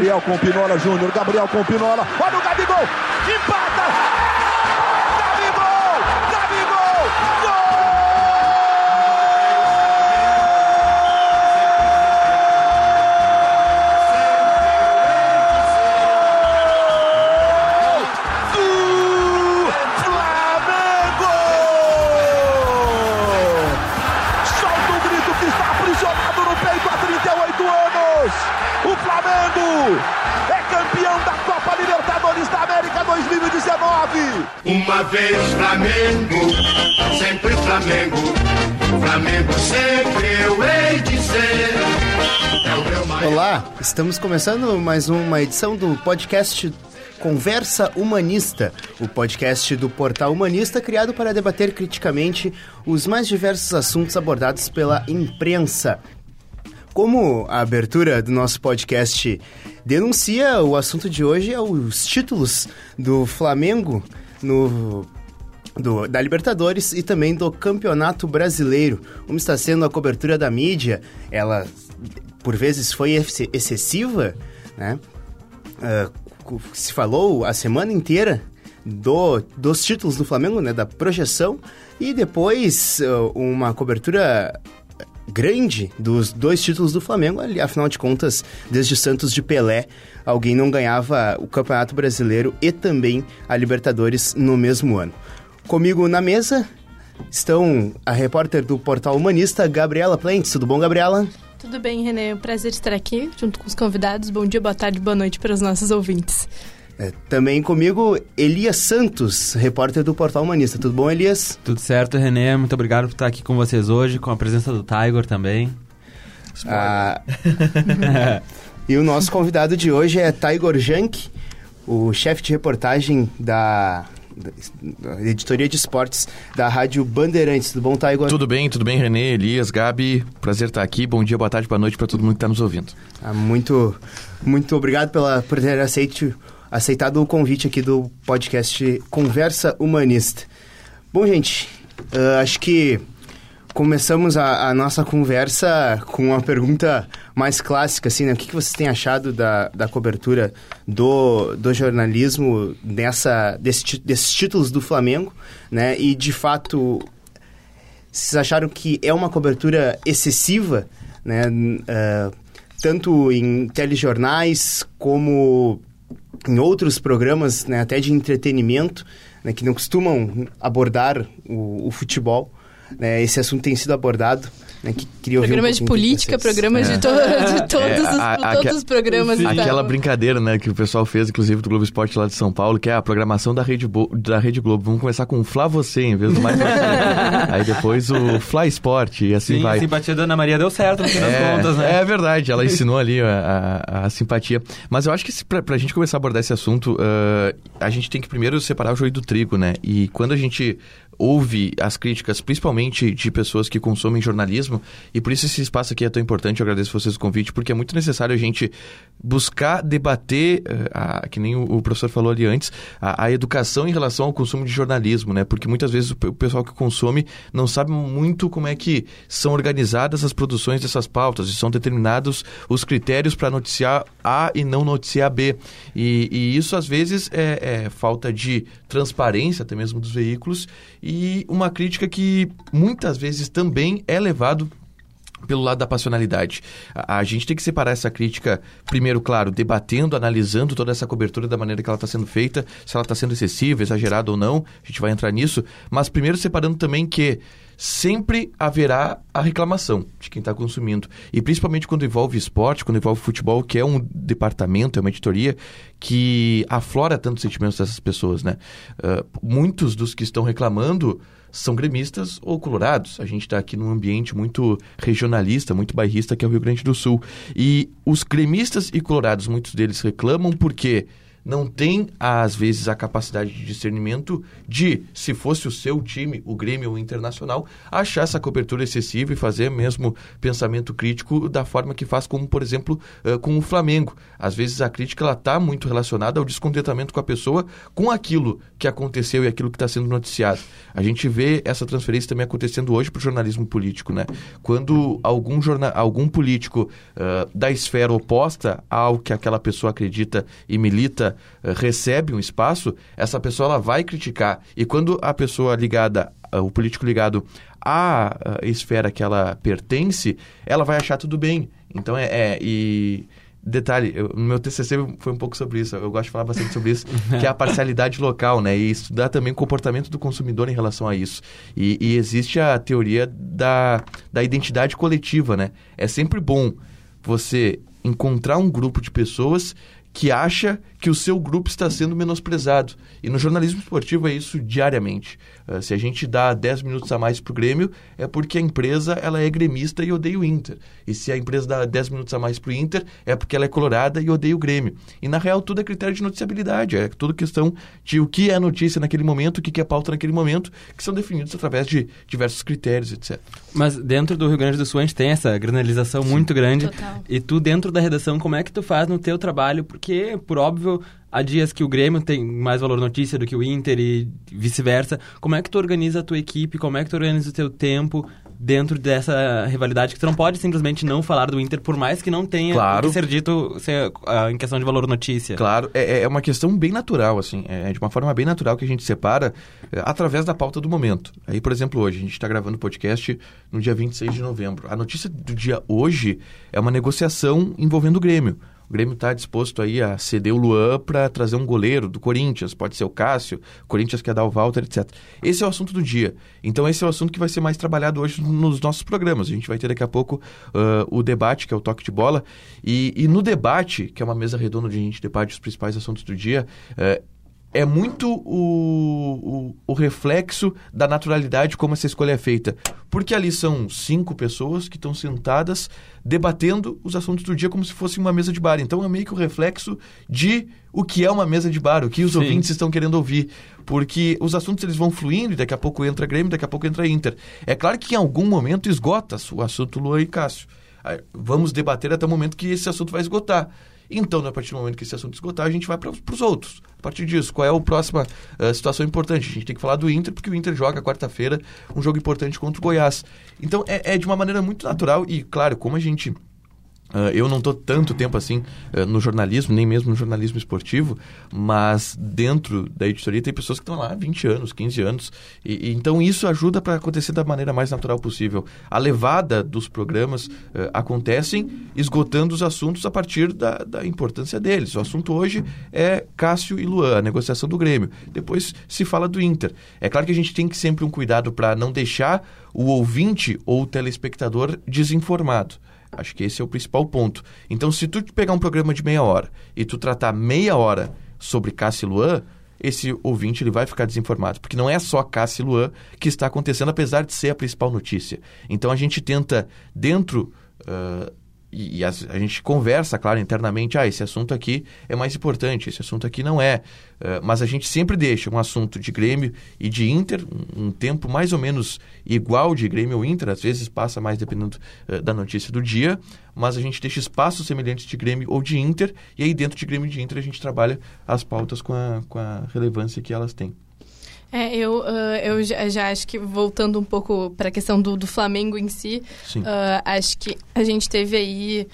Gabriel com Pinola Júnior, Gabriel com Pinola, olha o Gabigol, empata! Vez Flamengo, sempre Flamengo. Flamengo sempre eu hei de ser. É Olá, estamos começando mais uma edição do podcast Conversa Humanista, o podcast do Portal Humanista criado para debater criticamente os mais diversos assuntos abordados pela imprensa. Como a abertura do nosso podcast denuncia, o assunto de hoje é os títulos do Flamengo no do, da Libertadores e também do Campeonato Brasileiro. Como está sendo a cobertura da mídia, ela por vezes foi excessiva, né? Uh, se falou a semana inteira do, dos títulos do Flamengo, né? Da projeção e depois uh, uma cobertura grande dos dois títulos do Flamengo. Afinal de contas, desde Santos de Pelé, alguém não ganhava o Campeonato Brasileiro e também a Libertadores no mesmo ano. Comigo na mesa estão a repórter do Portal Humanista, Gabriela Plentes. Tudo bom, Gabriela? Tudo bem, Renê. É um prazer estar aqui junto com os convidados. Bom dia, boa tarde, boa noite para os nossos ouvintes. É, também comigo, Elias Santos, repórter do Portal Humanista. Tudo bom, Elias? Tudo certo, Renê. Muito obrigado por estar aqui com vocês hoje, com a presença do Tiger também. Ah, e o nosso convidado de hoje é Tiger Jank, o chefe de reportagem da da editoria de esportes da Rádio Bandeirantes. Tudo bom, Tiger? Tudo bem, tudo bem, Renê, Elias, Gabi. Prazer estar aqui. Bom dia, boa tarde, boa noite para todo mundo que está nos ouvindo. Ah, muito, muito obrigado pela, por ter aceito aceitado o convite aqui do podcast Conversa Humanista. Bom, gente, uh, acho que começamos a, a, nossa conversa com uma pergunta mais clássica, assim, né? O que, que vocês têm achado da, da cobertura do, do jornalismo nessa, desse, desses títulos do Flamengo, né? E, de fato, vocês acharam que é uma cobertura excessiva, né? Uh, tanto em telejornais como em outros programas, né, até de entretenimento, né, que não costumam abordar o, o futebol. Né, esse assunto tem sido abordado né, que queria ouvir programas um de política, programas é. de, to de, todos, é, os, a, todos os programas. Sim. Aquela brincadeira né, que o pessoal fez, inclusive do Globo Esporte lá de São Paulo, que é a programação da Rede, Bo da Rede Globo. Vamos começar com o Flá Você em vez do Mais Aí depois o Fly Sport e assim Sim, vai. a simpatia da Ana Maria deu certo no fim das é, contas, né? É verdade, ela ensinou ali a, a, a simpatia. Mas eu acho que para a gente começar a abordar esse assunto, uh, a gente tem que primeiro separar o joio do trigo, né? E quando a gente ouve as críticas, principalmente de pessoas que consomem jornalismo, e por isso esse espaço aqui é tão importante. Eu agradeço vocês o convite, porque é muito necessário a gente buscar debater, uh, a, que nem o, o, professor falou ali antes, a, a, educação em relação ao consumo de jornalismo, né? Porque muitas vezes o, o, pessoal que consome não sabe muito como é que são organizadas as produções dessas pautas e são determinados os critérios para noticiar A e não noticiar B. E, e isso às vezes é, é falta de transparência até mesmo dos veículos e uma crítica que muitas vezes também é levado pelo lado da passionalidade. A, a, gente tem que separar essa crítica, primeiro, claro, debatendo, analisando toda essa cobertura da maneira que ela está sendo feita, se ela está sendo excessiva, exagerada ou não, a gente vai entrar nisso, mas primeiro separando também que sempre haverá a reclamação de quem está consumindo. E principalmente quando envolve esporte, quando envolve futebol, que é um departamento, é uma editoria que aflora tantos sentimentos dessas pessoas, né? Uh, muitos dos que estão reclamando são gremistas ou colorados. A gente está aqui num ambiente muito regionalista, muito bairrista, que é o Rio Grande do Sul. E os gremistas e colorados, muitos deles reclamam porque não tem, às vezes, a capacidade de discernimento de, se fosse o seu time, o Grêmio ou o Internacional, achar essa cobertura excessiva e fazer mesmo pensamento crítico da forma que faz, como, por exemplo, uh, com o Flamengo. Às vezes a crítica está muito relacionada ao descontentamento com a pessoa, com aquilo que aconteceu e aquilo que está sendo noticiado. A gente vê essa transferência também acontecendo hoje para o jornalismo político, né? Quando algum, jornal, algum político uh, da esfera oposta ao que aquela pessoa acredita e milita uh, recebe um espaço, essa pessoa ela vai criticar. E quando a pessoa ligada, uh, o político ligado à esfera que ela pertence, ela vai achar tudo bem. Então é, é e Detalhe, eu, no meu TCC foi um pouco sobre isso, eu gosto de falar bastante sobre isso, que é a parcialidade local, né? E estudar também o comportamento do consumidor em relação a isso. E, e existe a teoria da, da identidade coletiva, né? É sempre bom você encontrar um grupo de pessoas que acha que o seu grupo está sendo menosprezado. E no jornalismo esportivo é isso diariamente. Uh, se a gente dá 10 minutos a mais para o Grêmio, é porque a empresa ela é gremista e odeia o Inter. E se a empresa dá 10 minutos a mais para o Inter, é porque ela é colorada e odeia o Grêmio. E na real, tudo é critério de noticiabilidade. É tudo questão de o que é notícia naquele momento, o que é pauta naquele momento, que são definidos através de diversos critérios, etc. Mas dentro do Rio Grande do Sul a gente tem essa granalização Sim. muito grande. Total. E tu, dentro da redação, como é que tu faz no teu trabalho? Porque, por óbvio, há dias que o Grêmio tem mais valor notícia do que o Inter e vice-versa. Como é que tu organiza a tua equipe? Como é que tu organiza o teu tempo dentro dessa rivalidade que tu não pode simplesmente não falar do Inter, por mais que não tenha claro. que ser dito ser, uh, em questão de valor notícia. Claro, é, é uma questão bem natural, assim, é de uma forma bem natural que a gente separa é, através da pauta do momento. Aí, por exemplo, hoje, a gente está gravando o podcast no dia 26 de novembro. A notícia do dia hoje é uma negociação envolvendo o Grêmio. O Grêmio está disposto aí a ceder o Luan para trazer um goleiro do Corinthians, pode ser o Cássio, o Corinthians quer dar o Walter, etc. Esse é o assunto do dia. Então esse é o assunto que vai ser mais trabalhado hoje nos nossos programas. A gente vai ter daqui a pouco uh, o debate, que é o toque de bola, e, e, no debate, que é uma mesa redonda onde a gente debate os principais assuntos do dia, uh, é muito o, o, o, reflexo da naturalidade como essa escolha é feita. Porque ali são cinco pessoas que estão sentadas debatendo os assuntos do dia como se fosse uma mesa de bar. Então é meio que o reflexo de o que é uma mesa de bar, o que os Sim. ouvintes estão querendo ouvir. Porque os assuntos eles vão fluindo e daqui a pouco entra Grêmio, daqui a pouco entra Inter. É claro que em algum momento esgota o assunto Luan e Cássio. Vamos debater até o momento que esse assunto vai esgotar. Então, a partir do momento que esse assunto esgotar, a gente vai para os outros. A partir disso, qual é a próxima uh, situação importante? A gente tem que falar do Inter, porque o Inter joga quarta-feira um jogo importante contra o Goiás. Então, é, é de uma maneira muito natural e, claro, como a gente Uh, eu não estou tanto tempo assim uh, no jornalismo, nem mesmo no jornalismo esportivo, mas dentro da editoria tem pessoas que estão lá há 20 anos, 15 anos. E, e então isso ajuda para acontecer da maneira mais natural possível. A levada dos programas uh, acontecem esgotando os assuntos a partir da, da, importância deles. O assunto hoje é Cássio e Luan, a negociação do Grêmio. Depois se fala do Inter. É claro que a gente tem que sempre um cuidado para não deixar o ouvinte ou o telespectador desinformado. Acho que esse é o principal ponto. Então, se tu pegar um programa de meia hora e tu tratar meia hora sobre Cássio e Luan, esse ouvinte ele vai ficar desinformado, porque não é só Cássio e Luan que está acontecendo, apesar de ser a principal notícia. Então, a gente tenta, dentro uh, e, e a, a, gente conversa, claro, internamente, ah, esse assunto aqui é mais importante, esse assunto aqui não é. Uh, mas a gente sempre deixa um assunto de Grêmio e de Inter, um, um, tempo mais ou menos igual de Grêmio ou Inter, às vezes passa mais dependendo uh, da notícia do dia, mas a gente deixa espaços semelhantes de Grêmio ou de Inter, e aí dentro de Grêmio e de Inter a gente trabalha as pautas com a, com a relevância que elas têm. É, eu, uh, eu já, já, acho que voltando um pouco para a questão do, do, Flamengo em si, uh, acho que a gente teve aí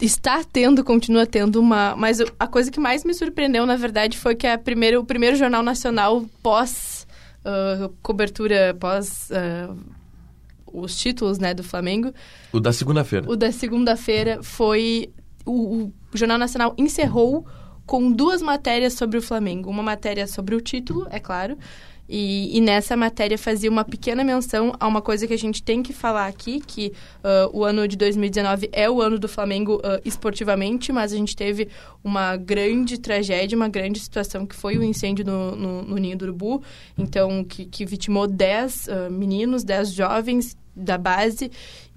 está tendo, continua tendo uma. Mas a coisa que mais me surpreendeu, na verdade, foi que a primeira, o primeiro jornal nacional pós uh, cobertura, pós os títulos né, do Flamengo. O da segunda-feira. O da segunda-feira foi. O, o Jornal Nacional encerrou com duas matérias sobre o Flamengo. Uma matéria sobre o título, é claro, e, e, nessa matéria fazia uma pequena menção a uma coisa que a gente tem que falar aqui, que uh, o ano de 2019 é o ano do Flamengo uh, esportivamente, mas a gente teve uma grande tragédia, uma grande situação que foi o incêndio no, no, no Ninho do Urubu, então que, que vitimou 10 uh, meninos, 10 jovens da base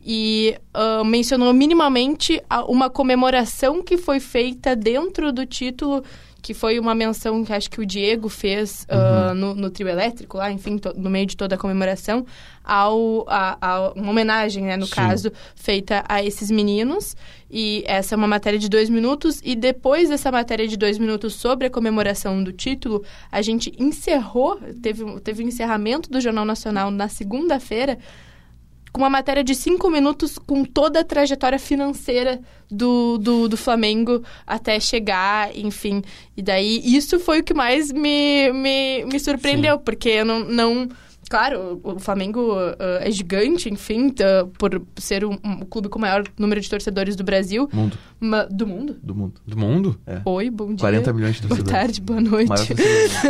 e uh, mencionou minimamente uma comemoração que foi feita dentro do título que foi uma menção que acho que o Diego fez uh, no, no trio elétrico lá, enfim, to, no meio de toda a comemoração, ao, a, a uma homenagem, né, no Sim. caso, feita a esses meninos. E essa é uma matéria de dois minutos. E depois dessa matéria de dois minutos sobre a comemoração do título, a gente encerrou, teve, teve o encerramento do Jornal Nacional na segunda-feira, com uma matéria de cinco minutos com toda a trajetória financeira do, do, do Flamengo até chegar, enfim. E daí, isso foi o que mais me, me, me surpreendeu, porque eu não... não Claro, o Flamengo ah, é gigante, enfim, tá, por ser um, um clube com o maior número de torcedores do Brasil. Mundo. ma- do mundo? Do mundo. Do mundo? É. Oi, bom dia. 40 milhões de Boa torcedores. tarde, boa noite.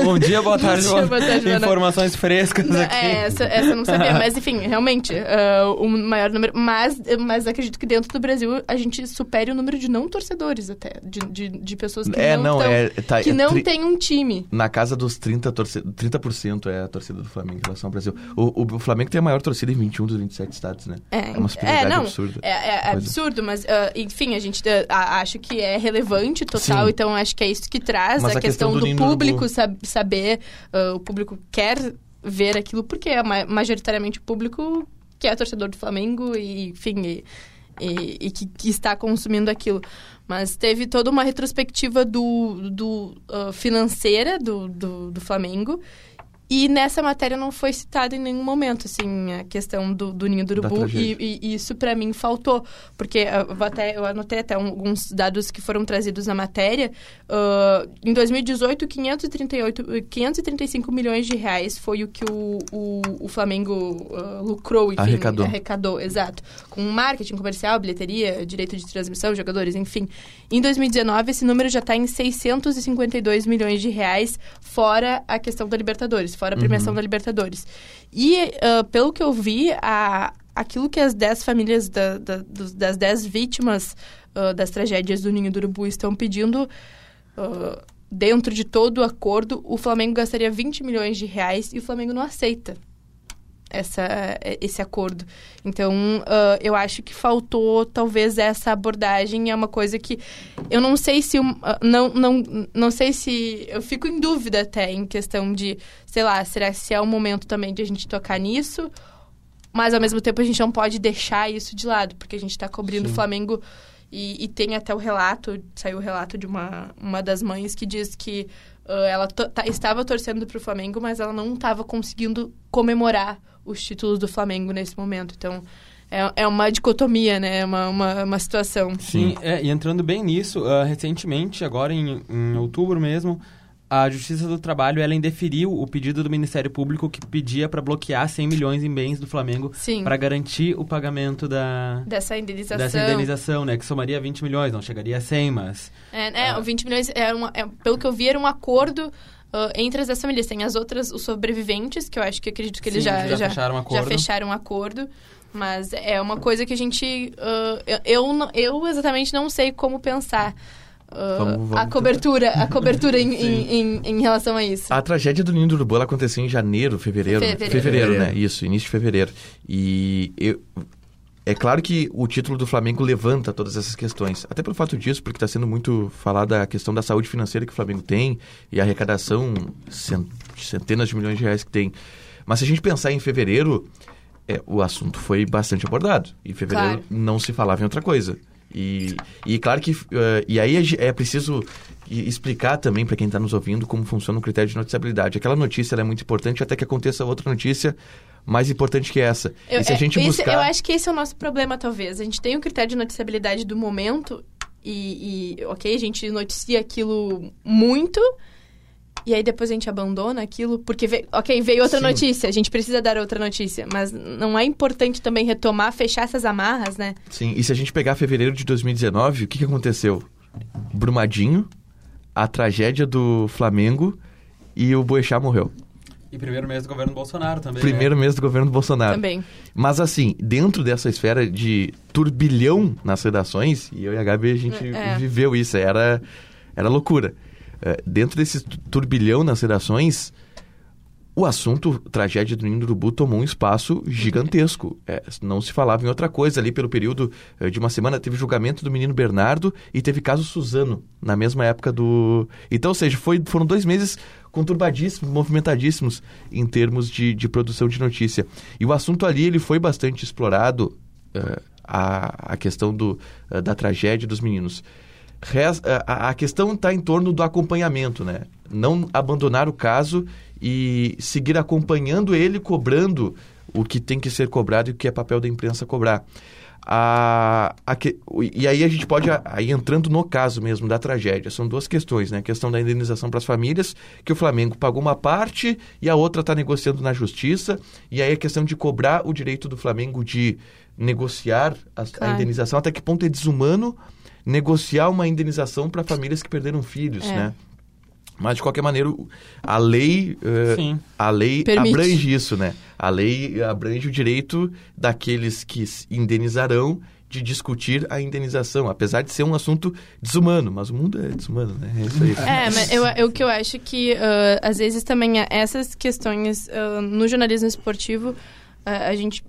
Bom dia, boa tarde. Bom dia, boa tarde, boa. Informações frescas aqui. É, essa, essa eu não sabia, mas enfim, realmente, ah, o maior número. Mas, mas acredito que dentro do Brasil a gente supere o número de não torcedores até. De, de, de pessoas que É, não, não, tão- é- tá- que é não tri- tem um time. Na casa dos 30%, torce... 30% é a torcida do Flamengo em relação Brasil. O, o, Flamengo tem a maior torcida em 21 dos 27 estados, né? É, uma superioridade não, absurda. É, é absurdo, mas ah, enfim, a gente ah, a- acho que é relevante total, Sim. então acho que é isso que traz Mas a, questão questão do do, público sab- saber, ah, o público quer ver aquilo, porque é ma- majoritariamente o público que é torcedor do Flamengo e, enfim, e, e- e que, que está consumindo aquilo. Mas teve toda uma retrospectiva do, do ah, financeira do, do, do Flamengo. E nessa matéria não foi citada em nenhum momento, assim, a questão do, do ninho do urubu. E, e isso para mim faltou. Porque eu, até, eu anotei até um- alguns dados que foram trazidos na matéria. Ah, em 2018, 538, 535 milhões de reais foi o que o, o, o Flamengo ah, lucrou, enfim. Arrecadou. Arrecadou, exato. Com marketing comercial, bilheteria, direito de transmissão, jogadores, enfim. Em 2019, esse número já está em 652 milhões de reais, fora a questão da Libertadores, fora a premiação da Libertadores. E, ah, pelo que eu vi, a, aquilo que as 10 famílias da- da- dos- das 10 vítimas ah, das tragédias do Ninho do Urubu estão pedindo, ah, dentro de todo o acordo, o Flamengo gastaria 20 milhões de reais e o Flamengo não aceita essa, esse acordo. Então, ah, eu acho que faltou talvez essa abordagem. É uma coisa que eu não sei se ah, não, não, não sei se eu fico em dúvida até em questão de, sei lá, será se é o momento também de a gente tocar nisso? Mas ao mesmo tempo a gente não pode deixar isso de lado, porque a gente está cobrindo o Flamengo e, e tem até o relato, saiu o relato de uma, uma das mães que diz que ah, ela to- tá- estava torcendo para o Flamengo, mas ela não estava conseguindo comemorar os títulos do Flamengo nesse momento. Então é, é uma dicotomia, né? É uma, uma, uma situação. Sim, é, e entrando bem nisso, ah, recentemente, agora em, em outubro mesmo, a Justiça do Trabalho ela indeferiu o pedido do Ministério Público que pedia para bloquear 100 milhões em bens do Flamengo para garantir o pagamento da, Dessa indenização. dessa indenização, né? Que somaria 20 milhões, não chegaria a 100, mas... É, é, o 20 milhões, é uma, é- pelo que eu vi, era um acordo ah, entre as famílias. Tem as outras, os sobreviventes, que eu acho que acredito que eles Sim, já, já fecharam um acordo. Já fecharam um acordo. Mas é uma coisa que a gente. ah, eu, eu, eu exatamente não sei como pensar. ah, Vamos- vamos a tentar. cobertura, a cobertura em, em, em, em relação a isso. A tragédia do Ninho do Urubu aconteceu em janeiro, fevereiro. né? Fevereiro. Fevereiro, né? Fevereiro. Isso, início de fevereiro. E eu- é claro que o título do Flamengo levanta todas essas questões. Até pelo fato disso, porque está sendo muito falada a questão da saúde financeira que o Flamengo tem e a arrecadação, cen- centenas de milhões de reais que tem. Mas se a gente pensar em fevereiro, é, o assunto foi bastante abordado. Em fevereiro Claro. não se falava em outra coisa. E, e claro que. eh, e aí é- preciso explicar também para quem está nos ouvindo como funciona o critério de noticiabilidade. Aquela notícia é muito importante até que aconteça outra notícia mais importante que essa. Eu, e se a é, gente esse- buscar. eu acho que esse é o nosso problema, talvez. A gente tem o critério de noticiabilidade do momento e, e, ok, a gente noticia aquilo muito e aí depois a gente abandona aquilo porque, ve- ok, veio outra Sim. notícia, a gente precisa dar outra notícia, mas não é importante também retomar, fechar essas amarras, né? Sim, e se a gente pegar fevereiro de 2019, o que, que aconteceu? Brumadinho, a tragédia do Flamengo e o Boechat morreu. E primeiro mês do governo Bolsonaro também, Primeiro né? mês do governo Bolsonaro. Também. Mas assim, dentro dessa esfera de turbilhão nas redações, e eu e a Gabi a gente É. viveu isso, era, era loucura. É, dentro desse tu- turbilhão nas redações, o assunto tragédia do Ninho do Urubu tomou um espaço gigantesco. É, não se falava em outra coisa ali pelo período eh, de uma semana. Teve julgamento do menino Bernardo e teve caso Suzano na mesma época do. Então, ou seja, foi, foram dois meses conturbadíssimos, movimentadíssimos em termos de, de produção de notícia. E o assunto ali ele foi bastante explorado, uh, a, a questão do, uh, da tragédia dos meninos. Res, a, a questão está em torno do acompanhamento, né? Não abandonar o caso e seguir acompanhando ele, cobrando o que tem que ser cobrado e o que é papel da imprensa cobrar. A, a que, e aí a gente pode aí entrando no caso mesmo da tragédia. São duas questões, né? A questão da indenização para as famílias, que o Flamengo pagou uma parte e a outra está negociando na justiça. E aí a questão de cobrar o direito do Flamengo de negociar a, claro. a indenização, até que ponto é desumano negociar uma indenização para famílias que perderam filhos, é. né? Mas, de qualquer maneira, a lei, uh, a lei abrange isso, né? A lei abrange o direito daqueles que indenizarão de discutir a indenização, apesar de ser um assunto desumano, mas o mundo é desumano, né? É isso aí. É, mas eu, eu, o que eu acho que, uh, às vezes, também essas questões uh, no jornalismo esportivo, a gente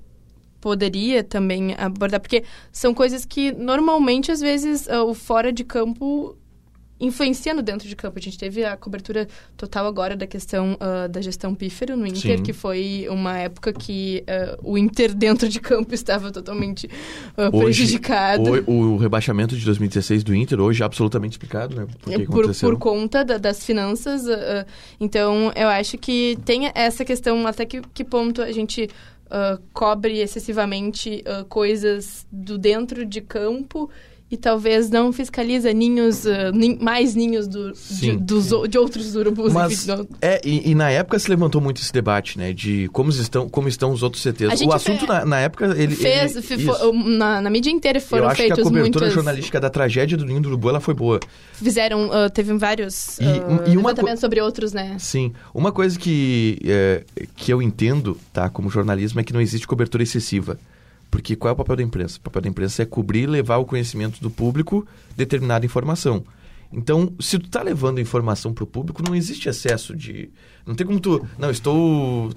poderia também abordar, porque são coisas que normalmente, às vezes, o fora de campo influenciando dentro de campo. A gente teve a cobertura total agora da questão uh, da gestão pífero no Inter, Sim. que foi uma época que uh, o Inter dentro de campo estava totalmente uh, hoje, prejudicado. O, o, rebaixamento de 2016 do Inter hoje é absolutamente explicado, né? Por, por, por conta da, das finanças. então, eu acho que tem essa questão até que, que ponto a gente cobre excessivamente coisas do dentro de campo e talvez não fiscaliza ninhos, uh, nin, mais ninhos do, de, dos, de outros urubus. Mas, é, e, e, na época se levantou muito esse debate, né? De como estão, como estão os outros CTs. O assunto, na, na, época, ele... Fez, ele, na, na, mídia inteira foram feitos muitos... Eu acho que a cobertura muitas... jornalística da tragédia do ninho do urubu, ela foi boa. Fizeram, uh, teve vários e, uh, e levantamentos sobre outros, né? Sim. Uma coisa que, é, que eu entendo, tá, como jornalismo, é que não existe cobertura excessiva. Porque qual é o papel da imprensa? O papel da imprensa é cobrir levar ao conhecimento do público determinada informação. Então, se tu está levando informação para o público, não existe excesso de não tem como tu. Não, estou uh,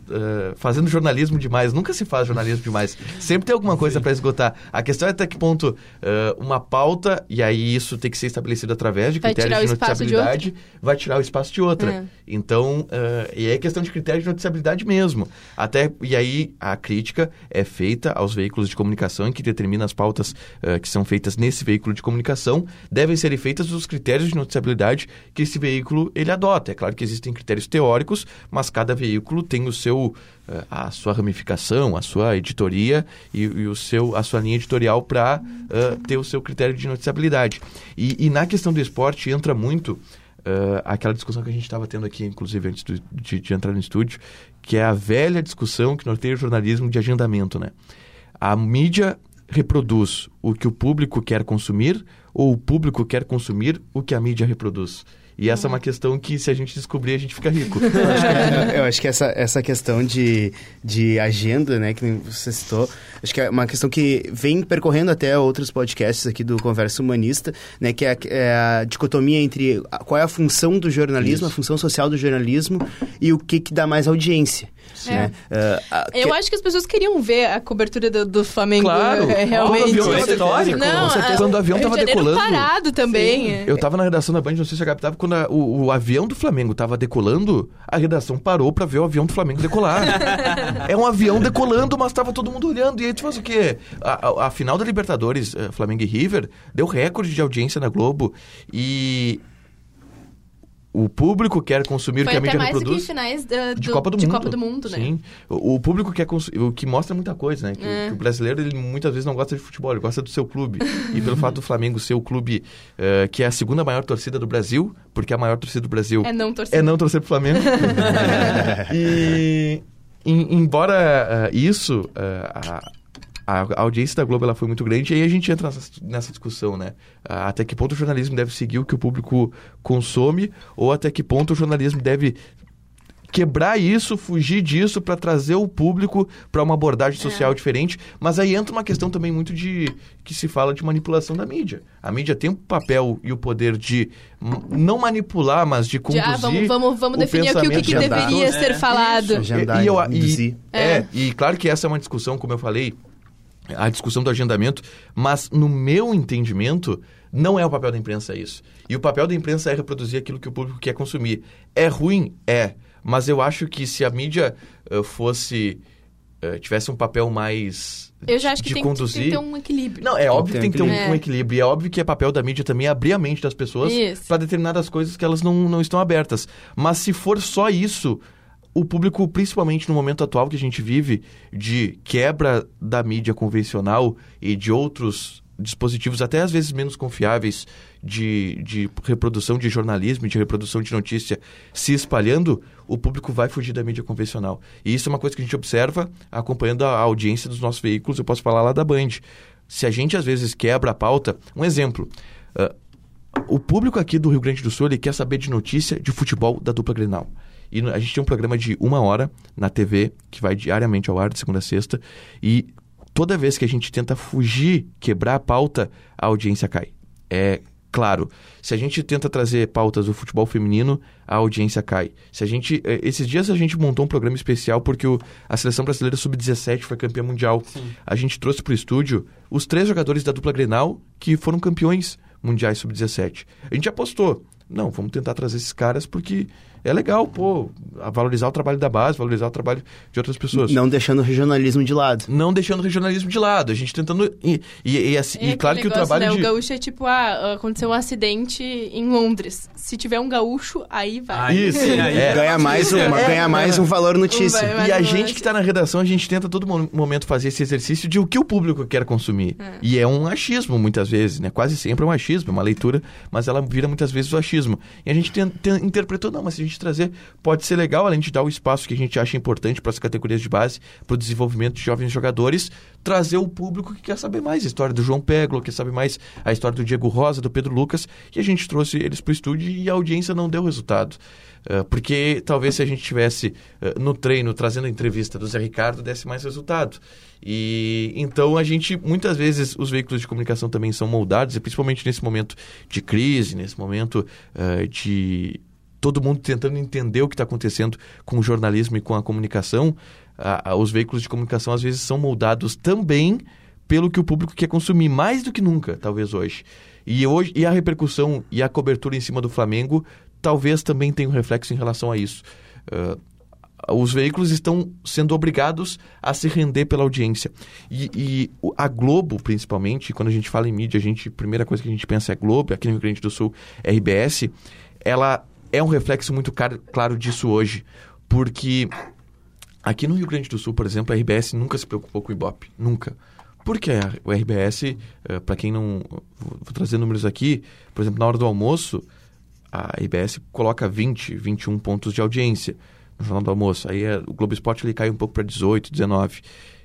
fazendo jornalismo demais. Nunca se faz jornalismo demais. Sempre tem alguma coisa para esgotar. A questão é até que ponto uh, uma pauta, e aí isso tem que ser estabelecido através de critérios de noticiabilidade, de vai tirar o espaço de outra. É. Então, uh, e aí é questão de critérios de noticiabilidade mesmo. Até, e aí a crítica é feita aos veículos de comunicação que determina as pautas que são feitas nesse veículo de comunicação, devem ser feitas os critérios de noticiabilidade que esse veículo ele adota. É claro que existem critérios teóricos mas cada veículo tem o seu eh, a sua ramificação, a sua editoria e, e o seu, a sua linha editorial para uh, eh, ter o seu critério de noticiabilidade. E, e na questão do esporte entra muito uh, aquela discussão que a gente estava tendo aqui, inclusive antes do, de, de, entrar no estúdio, que é a velha discussão que norteia o jornalismo de agendamento. Né? A mídia reproduz o que o público quer consumir ou o público quer consumir o que a mídia reproduz? E essa é uma questão que, se a gente descobrir, a gente fica rico. eu acho que, eu acho que essa, essa questão de, de agenda, né, que você citou, acho que é uma questão que vem percorrendo até outros podcasts aqui do Conversa Humanista, né, que é a, é a dicotomia entre qual é a função do jornalismo, Isso. a função social do jornalismo e o que, que dá mais audiência. Né? Uh, eu que... acho que as pessoas queriam ver a cobertura do, do Flamengo claro. É, realmente. Quando o avião histórico. Não, a, quando o avião estava decolando. parado também. Sim. Eu estava na redação da Band, não sei se a captava, quando a, o, o, avião do Flamengo estava decolando, a redação parou para ver o avião do Flamengo decolar. é um avião decolando, mas estava todo mundo olhando. E aí tu faz o quê? A, a, a final da Libertadores, uh, Flamengo e River, deu recorde de audiência na Globo. E o público quer consumir Foi o que a mídia mais reproduz. Do que finais do, de, Copa do, de Mundo. Copa do Mundo, né? Sim. O, o público quer consumir, o que mostra muita coisa, né? Que, é. o, que, o, brasileiro ele muitas vezes não gosta de futebol, ele gosta do seu clube. e pelo fato do Flamengo ser o clube uh, que é a segunda maior torcida do Brasil, porque a maior torcida do Brasil é não torcer, é não torcer pro Flamengo. e em, embora uh, isso uh, a, a audiência da Globo ela foi muito grande e aí a gente entra nessa, nessa, discussão, né? Até que ponto o jornalismo deve seguir o que o público consome ou até que ponto o jornalismo deve quebrar isso, fugir disso para trazer o público para uma abordagem social É. diferente. Mas aí entra uma questão também muito de que se fala de manipulação da mídia. A mídia tem o papel e o poder de não manipular, mas de De, conduzir. ah, vamos, vamos, vamos o definir aqui o que, que deveria pessoas. ser falado. Agendar, E, e eu, e, é, e claro que essa é uma discussão, como eu falei, a discussão do agendamento, mas no meu entendimento, não é o papel da imprensa isso. E o papel da imprensa é reproduzir aquilo que o público quer consumir. É ruim? É. Mas eu acho que se a mídia eh, fosse. eh, tivesse um papel mais. Eu já acho que de tem, que- conduzir. tem que ter um equilíbrio. Não, é óbvio que tem que ter um, equilíbrio. um equilíbrio. E é óbvio que é papel da mídia também abrir a mente das pessoas para determinadas coisas que elas não, não estão abertas. Mas se for só isso, o público, principalmente no momento atual que a gente vive, de quebra da mídia convencional e de outros dispositivos, até às vezes menos confiáveis, de, de reprodução de jornalismo, de reprodução de notícia se espalhando, o público vai fugir da mídia convencional. E isso é uma coisa que a gente observa acompanhando a audiência dos nossos veículos. Eu posso falar lá da Band. Se a gente às vezes quebra a pauta, um exemplo. ah, o público aqui do Rio Grande do Sul ele quer saber de notícia de futebol da dupla Grenal. E a gente tem um programa de uma hora na TV, que vai diariamente ao ar, de segunda a sexta, e toda vez que a gente tenta fugir, quebrar a pauta, a audiência cai. É claro. Se a gente tenta trazer pautas do futebol feminino, a audiência cai. Se a gente, eh, esses dias a gente montou um programa especial porque o- a seleção brasileira sub-17 foi campeã mundial. A gente trouxe para o estúdio os três jogadores da dupla Grenal que foram campeões mundiais sub-17. A gente apostou. Não, vamos tentar trazer esses caras porque é legal, pô, valorizar o trabalho da base, valorizar o trabalho de outras pessoas. Não deixando o regionalismo de lado. Não deixando o regionalismo de lado, a gente tentando. E, e, e assim- É e claro que o trabalho né? de. O gaúcho é tipo, ah, aconteceu um acidente em Londres. Se tiver um gaúcho, aí vai. Aí Isso, sim, aí é. Ganha mais, uma, É. ganha mais um valor notícia. Vai- vai- E a gente que está na redação, a gente tenta a todo mo- momento fazer esse exercício de o que o público quer consumir. E é um achismo, muitas vezes, né? Quase sempre é um achismo, é uma leitura, mas ela vira muitas vezes o achismo. E a gente ten- ten- interpretou, não, mas se a gente trazer, pode ser legal, além de dar o espaço que a gente acha importante para as categorias de base, para o desenvolvimento de jovens jogadores, trazer o público que quer saber mais a história do João Peglo, quer saber mais a história do Diego Rosa, do Pedro Lucas, e a gente trouxe eles para o estúdio e a audiência não deu resultado. Uh, porque talvez se a gente tivesse uh, no treino trazendo a entrevista do Zé Ricardo desse mais resultado. E então a gente muitas vezes os veículos de comunicação também são moldados, e principalmente nesse momento de crise, nesse momento uh, de todo mundo tentando entender o que está acontecendo com o jornalismo e com a comunicação, os veículos de comunicação às vezes são moldados também pelo que o público quer consumir, mais do que nunca, talvez hoje. E, hoje, e a repercussão e a cobertura em cima do Flamengo talvez também tenha um reflexo em relação a isso. Ah, os veículos estão sendo obrigados a se render pela audiência. E, e a Globo, principalmente, quando a gente fala em mídia, a, gente, a primeira coisa que a gente pensa é Globo, aqui no Rio Grande do Sul, RBS, ela é um reflexo muito claro disso hoje. Porque aqui no Rio Grande do Sul, por exemplo, a RBS nunca se preocupou com o Ibope. Nunca. Porque o RBS, para quem não. Vou trazer números aqui, por exemplo, na hora do almoço, a RBS coloca 20, 21 pontos de audiência no Jornal do Almoço. Aí é, o Globo Esporte ele cai um pouco para 18, 19.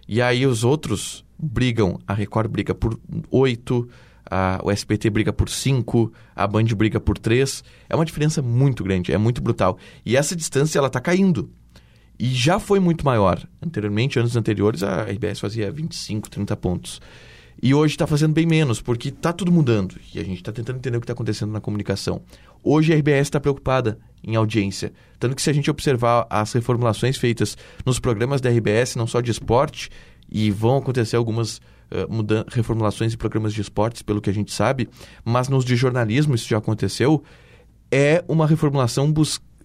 E aí os outros brigam, a Record briga por 8, o SBT briga por 5, a Band briga por 3. É uma diferença muito grande, é muito brutal. E essa distância ela está caindo. E já foi muito maior. Anteriormente, anos anteriores, a RBS fazia 25, 30 pontos. E hoje está fazendo bem menos, porque está tudo mudando. E a gente está tentando entender o que está acontecendo na comunicação. Hoje a RBS está preocupada em audiência. Tanto que se a gente observar as reformulações feitas nos programas da RBS, não só de esporte, e vão acontecer algumas mudan- reformulações de programas de esportes, pelo que a gente sabe, mas nos de jornalismo isso já aconteceu, é uma reformulação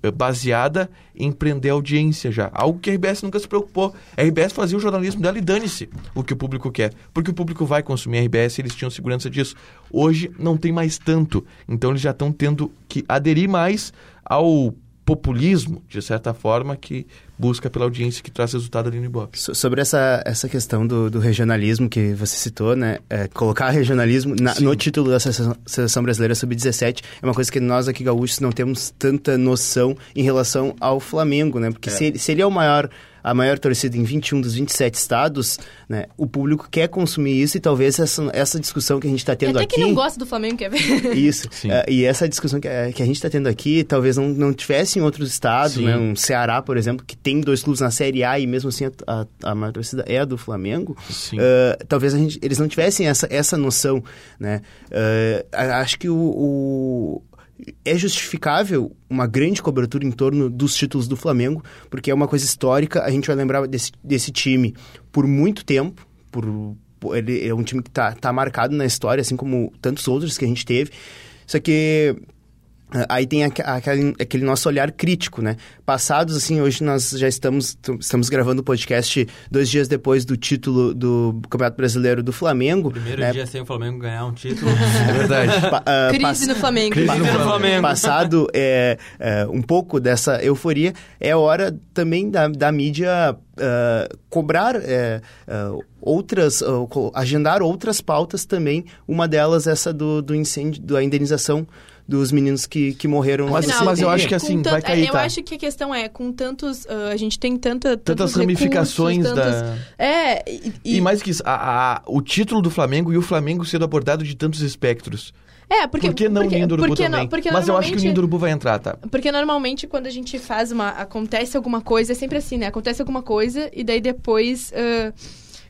eh, baseada em prender audiência já. Algo que a RBS nunca se preocupou. A RBS fazia o jornalismo dela e dane-se o que o público quer. Porque o público vai consumir a RBS e eles tinham segurança disso. Hoje não tem mais tanto. Então eles já estão tendo que aderir mais ao populismo, de certa forma, que busca pela audiência que traz resultado ali no Ibope. So- Sobre essa, essa questão do, do regionalismo que você citou, né? É, colocar regionalismo na- no título da seleção, seleção brasileira sub-17 é uma coisa que nós aqui gaúchos não temos tanta noção em relação ao Flamengo, né? Porque se, ele- se ele é o maior a maior torcida em 21 dos 27 estados, né, o público quer consumir isso e talvez essa, essa discussão que a gente está tendo Até aqui... quem não gosta do Flamengo quer ver. Isso. É, e essa discussão que, é, que a gente está tendo aqui, talvez não, não tivesse em outros estados, Sim. né? Um Ceará, por exemplo, que tem dois clubes na Série A e mesmo assim a, a, a maior torcida é a do Flamengo. Sim. É, talvez a gente, eles não tivessem essa, essa noção, né? A- acho que o, o- é justificável uma grande cobertura em torno dos títulos do Flamengo, porque é uma coisa histórica. A gente vai lembrar desse, desse time por muito tempo, por, ele é um time que está tá marcado na história, assim como tantos outros que a gente teve. Só que Aí tem aque- aquele, aquele nosso olhar crítico, né? Passados, assim, hoje nós já estamos, estamos gravando o podcast dois dias depois do título do Campeonato Brasileiro do Flamengo. Primeiro né? dia sem o Flamengo ganhar um título. É verdade. Pa- ah, Crise no Flamengo. Crise no. Flamengo. Passado é, é, um pouco dessa euforia, é hora também da, da mídia ah, cobrar é, ah, outras, ah, agendar outras pautas também. Uma delas essa do, do incêndio, da indenização dos meninos que, que morreram Mas- lá. Mas eu acho que assim, tanto- vai cair, Eu tá? acho que a questão é, com tantos... ah, a gente tem tanta, Tantas tantos ramificações recursos, da... tantos- É, e... E, mais que isso, a- a- o título do Flamengo e o Flamengo sendo abordado de tantos espectros. É, porque... Por que não porque, o Ninho do Urubu porque também? não- porque Mas eu acho que o normalmente- Ninho do Urubu vai entrar, tá? Porque normalmente quando a gente faz uma. acontece alguma coisa, é sempre assim, né? Acontece alguma coisa e daí depois. ah,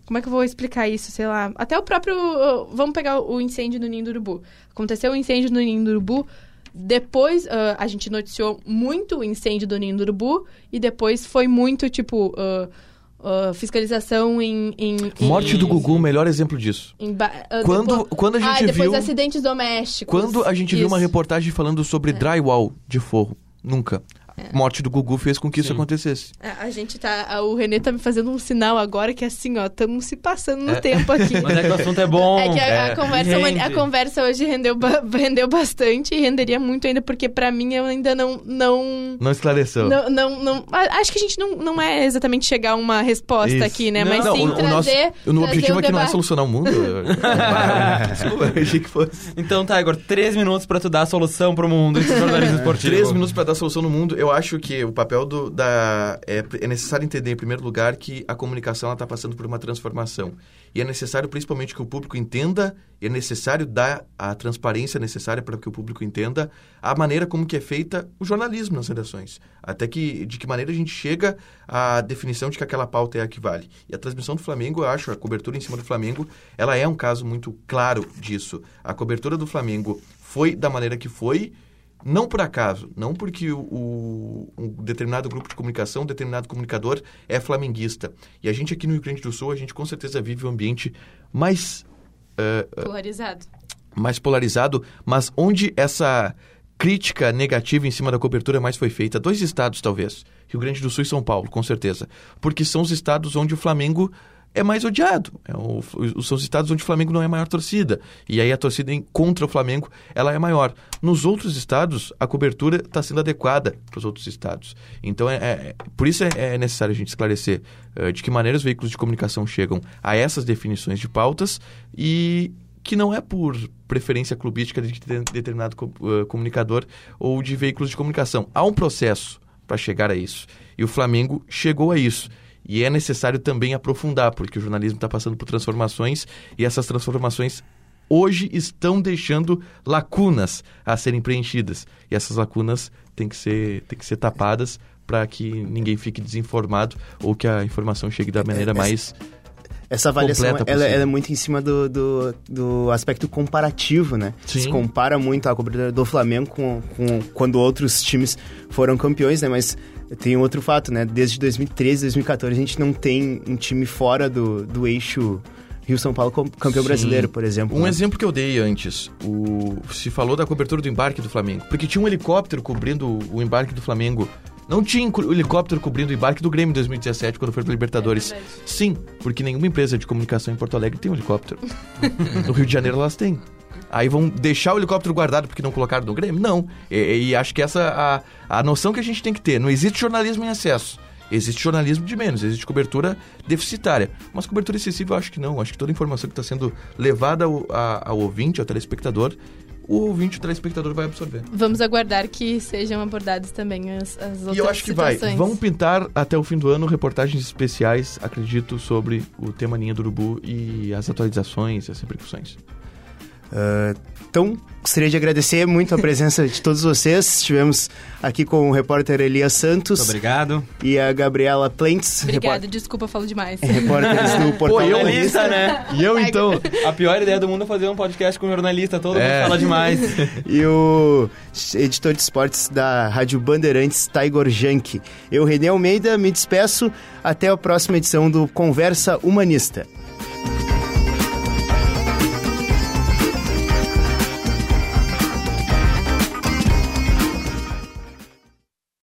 como é que eu vou explicar isso? Sei lá. Até o próprio. ah, vamos pegar o incêndio no Ninho do Urubu. Aconteceu o incêndio no Ninho do Urubu. Depois ah, a gente noticiou muito o incêndio do Ninho do Urubu. E depois foi muito, tipo. Ah, ah, fiscalização em. em, em Morte do Gugu, o melhor exemplo disso. em ba- ah, Quando- depois- quando a gente ah, depois viu- acidentes domésticos. Quando a gente viu uma Isso. reportagem falando sobre drywall de forro? Nunca. Morte do Gugu fez com que isso Sim. acontecesse. É, A gente tá. a- O Renê tá me fazendo um sinal agora que assim, ó, estamos se passando no É. tempo aqui. Mas é que o assunto é bom. É que a, a é, conversa, rende. a conversa hoje rendeu, rendeu bastante e renderia muito ainda, porque pra mim eu ainda não. Não. Não esclareceu. Não, não, não- a- acho que a gente não, não é exatamente chegar a uma resposta Isso. aqui, né? Não, Mas Não, sim o, o trazer. nosso, o trazer objetivo um aqui não é solucionar o mundo. Desculpa, eu achei que fosse. Então tá, Igor, três minutos pra tu dar a solução pro mundo jornalismo esportivo. Três minutos para dar solução no mundo. Eu acho que o papel do, da. É, é necessário entender, em primeiro lugar, que a comunicação está passando por uma transformação. E é necessário, principalmente, que o público entenda, é necessário dar a transparência necessária para que o público entenda a maneira como que é feita o jornalismo nas redações. Até que, de que maneira a gente chega à definição de que aquela pauta é a que vale. E a transmissão do Flamengo, eu acho, a cobertura em cima do Flamengo, ela é um caso muito claro disso. A cobertura do Flamengo foi da maneira que foi, não por acaso, não porque o, o- um determinado grupo de comunicação, um determinado comunicador é flamenguista. E a gente aqui no Rio Grande do Sul, a gente com certeza vive um ambiente mais, eh, Polarizado. mais polarizado, mas onde essa crítica negativa em cima da cobertura mais foi feita? Dois estados, talvez. Rio Grande do Sul e São Paulo, com certeza. Porque são os estados onde o Flamengo é mais odiado. É o- são os estados onde o Flamengo não é a maior torcida. E aí a torcida contra o Flamengo, ela é maior. Nos outros estados, a cobertura está sendo adequada para os outros estados. Então, é, é- por isso é, é necessário a gente esclarecer eh, de que maneira os veículos de comunicação chegam a essas definições de pautas e que não é por preferência clubística de de- determinado eh, comunicador ou de veículos de comunicação. Há um processo para chegar a isso. E o Flamengo chegou a isso. E é necessário também aprofundar, porque o jornalismo está passando por transformações e essas transformações hoje estão deixando lacunas a serem preenchidas. E essas lacunas têm que ser, têm que ser tapadas para que ninguém fique desinformado ou que a informação chegue da maneira mais Essa avaliação ela, ela é muito em cima do, do, do aspecto comparativo, né? Sim. Se compara muito a cobertura do Flamengo com, com quando outros times foram campeões, né? Mas tem outro fato, né? Desde 2013, 2014, a gente não tem um time fora do, do eixo Rio-São Paulo como campeão Sim. brasileiro, por exemplo. Um né? exemplo que eu dei antes, o... se falou da cobertura do embarque do Flamengo. Porque tinha um helicóptero cobrindo o embarque do Flamengo. Não tinha o helicóptero cobrindo o embarque do Grêmio em 2017, quando foi para Libertadores. É. Sim, porque nenhuma empresa de comunicação em Porto Alegre tem um helicóptero. no Rio de Janeiro elas têm. Aí vão deixar o helicóptero guardado porque não colocaram no Grêmio? Não. E, e acho que essa a, a noção que a gente tem que ter. Não existe jornalismo em excesso. Existe jornalismo de menos, existe cobertura deficitária. Mas cobertura excessiva eu acho que não. Acho que toda informação que está sendo levada ao, a- ao ouvinte, ao telespectador, o ouvinte, o telespectador vai absorver. Vamos aguardar que sejam abordadas também as, as outras E eu acho que situações. vai. Vão pintar até o fim do ano reportagens especiais, acredito, sobre o tema Ninha do Urubu e as atualizações e as repercussões. Ah, então, gostaria de agradecer muito a presença de todos vocês. Estivemos aqui com o repórter Elias Santos Muito obrigado. e a Gabriela Plentes, Obrigada, desculpa, eu falo demais. repórteres do Portal eu- Humanista. Jornalista, né? E eu, então... A pior ideia do mundo é fazer um podcast com um jornalista. Todo É. mundo fala demais. E o editor de esportes da Rádio Bandeirantes, Taigor Jank. Eu, René Almeida, me despeço. Até a próxima edição do Conversa Humanista.